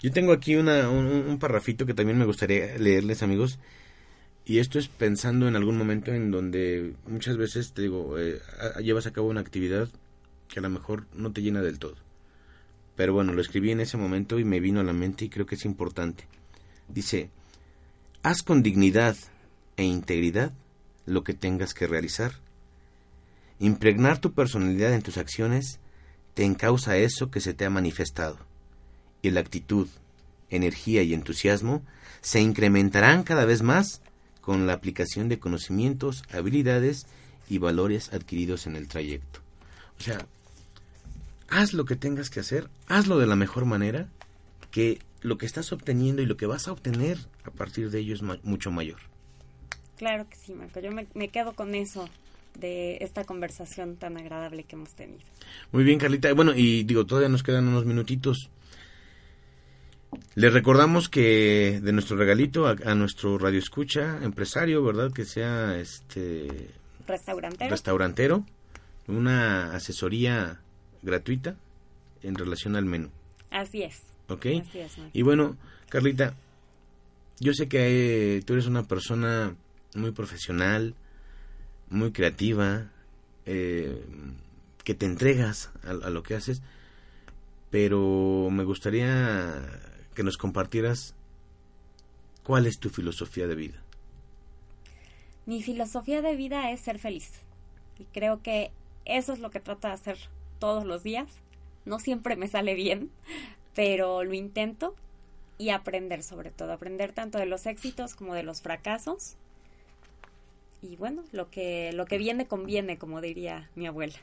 Yo tengo aquí una, un, parrafito que también me gustaría leerles, amigos. Y esto es pensando en algún momento en donde muchas veces, te digo, eh, llevas a cabo una actividad que a lo mejor no te llena del todo. Pero bueno, lo escribí en ese momento y me vino a la mente y creo que es importante. Dice, Haz con dignidad e integridad lo que tengas que realizar. Impregnar tu personalidad en tus acciones te encausa eso que se te ha manifestado, y la actitud, energía y entusiasmo se incrementarán cada vez más con la aplicación de conocimientos, habilidades y valores adquiridos en el trayecto. O sea, haz lo que tengas que hacer, hazlo de la mejor manera, que lo que estás obteniendo y lo que vas a obtener a partir de ello es mucho mayor. Claro que sí, Marco. Yo me, quedo con eso de esta conversación tan agradable que hemos tenido. Muy bien, Carlita. Bueno, y digo, todavía nos quedan unos minutitos. Les recordamos que de nuestro regalito a, a nuestro radio escucha empresario, ¿verdad? Que sea este restaurantero. Restaurantero, una asesoría gratuita en relación al menú. Así es. ¿Ok? y bueno, Carlita, yo sé que eh, tú eres una persona muy profesional, muy creativa, eh, que te entregas a, lo que haces, pero me gustaría que nos compartieras cuál es tu filosofía de vida. Mi filosofía de vida es ser feliz y creo que eso es lo que trato de hacer todos los días. No siempre me sale bien, pero lo intento y aprender sobre todo, aprender tanto de los éxitos como de los fracasos. Y bueno, lo que lo que viene conviene, como diría mi abuela.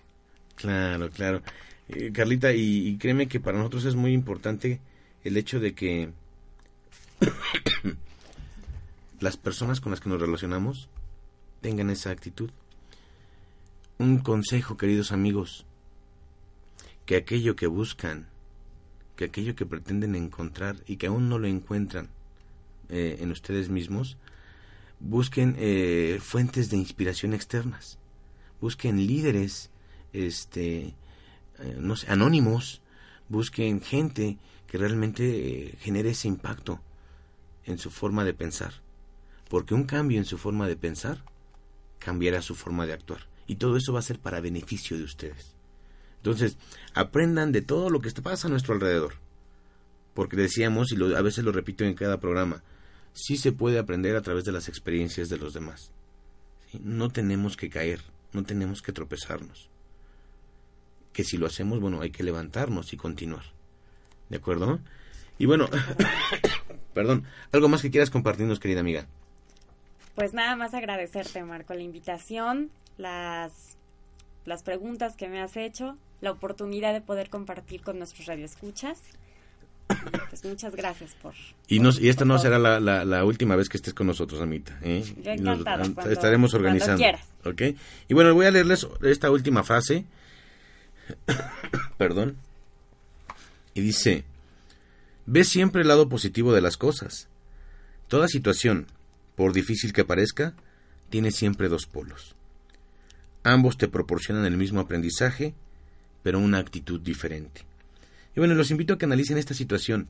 Claro, claro. Eh, Carlita, y, créeme que para nosotros es muy importante el hecho de que [COUGHS] las personas con las que nos relacionamos tengan esa actitud. Un consejo, queridos amigos, que aquello que buscan, que aquello que pretenden encontrar y que aún no lo encuentran eh, en ustedes mismos, busquen eh, fuentes de inspiración externas, busquen líderes, este, eh, no sé, anónimos, busquen gente que realmente genere ese impacto en su forma de pensar, porque un cambio en su forma de pensar cambiará su forma de actuar y todo eso va a ser para beneficio de ustedes. Entonces, aprendan de todo lo que pasa a nuestro alrededor. Porque decíamos, y a veces lo repito en cada programa, sí se puede aprender a través de las experiencias de los demás. No tenemos que caer, no tenemos que tropezarnos. Que si lo hacemos, bueno, hay que levantarnos y continuar. ¿De acuerdo? Y bueno, [COUGHS] perdón, ¿algo más que quieras compartirnos, querida amiga? Pues nada más agradecerte, Marco, la invitación, las, las preguntas que me has hecho la oportunidad de poder compartir con nuestros radioescuchas. [COUGHS] Pues muchas gracias por... Y, nos, y esta no será la, la, última vez que estés con nosotros, Amita. ¿eh? Yo encantada. estaremos organizando. ¿ok? Y bueno, voy a leerles esta última frase. [COUGHS] Perdón. Y dice, ve siempre el lado positivo de las cosas. Toda situación, por difícil que parezca, tiene siempre dos polos. Ambos te proporcionan el mismo aprendizaje pero una actitud diferente. Y bueno, los invito a que analicen esta situación,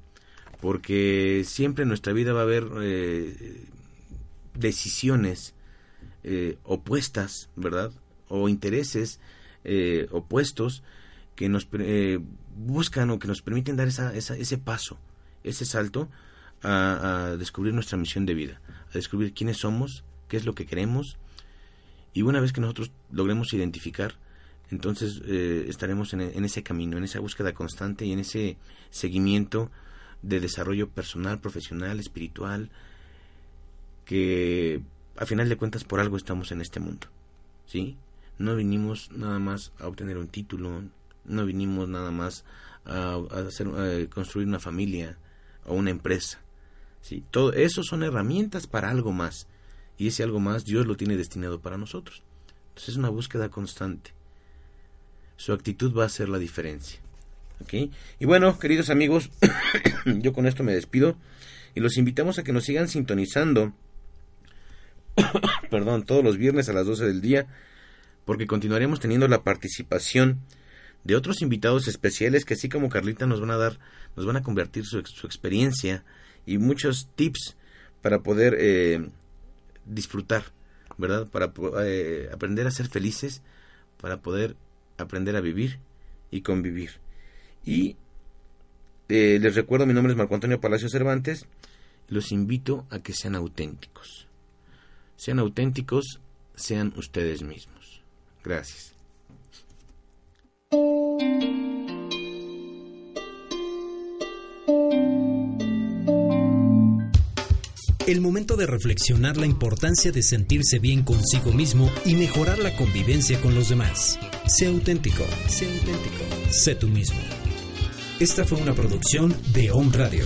porque siempre en nuestra vida va a haber eh, decisiones eh, opuestas, ¿verdad? O intereses eh, opuestos que nos buscan o que nos permiten dar esa, ese paso, ese salto a, descubrir nuestra misión de vida, a descubrir quiénes somos, qué es lo que queremos, y una vez que nosotros logremos identificar entonces eh, estaremos en, ese camino, en esa búsqueda constante y en ese seguimiento de desarrollo personal, profesional, espiritual, que a final de cuentas por algo estamos en este mundo, ¿sí? No vinimos nada más a obtener un título, no vinimos nada más a, hacer, construir una familia o una empresa, ¿sí? Todo eso son herramientas para algo más y ese algo más Dios lo tiene destinado para nosotros. Entonces es una búsqueda constante su actitud va a hacer la diferencia. Y bueno, queridos amigos, [COUGHS] yo con esto me despido y los invitamos a que nos sigan sintonizando, [COUGHS] perdón, todos los viernes a las 12 del día, porque continuaremos teniendo la participación de otros invitados especiales que así como Carlita nos van a dar, nos van a convertir su, experiencia y muchos tips para poder eh, disfrutar, ¿verdad? Para eh, aprender a ser felices, para poder aprender a vivir y convivir. Y eh, les recuerdo, mi nombre es Marco Antonio Palacio Cervantes. Los invito a que sean auténticos. Sean auténticos, sean ustedes mismos. Gracias. El momento de reflexionar la importancia de sentirse bien consigo mismo y mejorar la convivencia con los demás. Sé auténtico, sé auténtico, sé tú mismo. Esta fue una producción de Home Radio.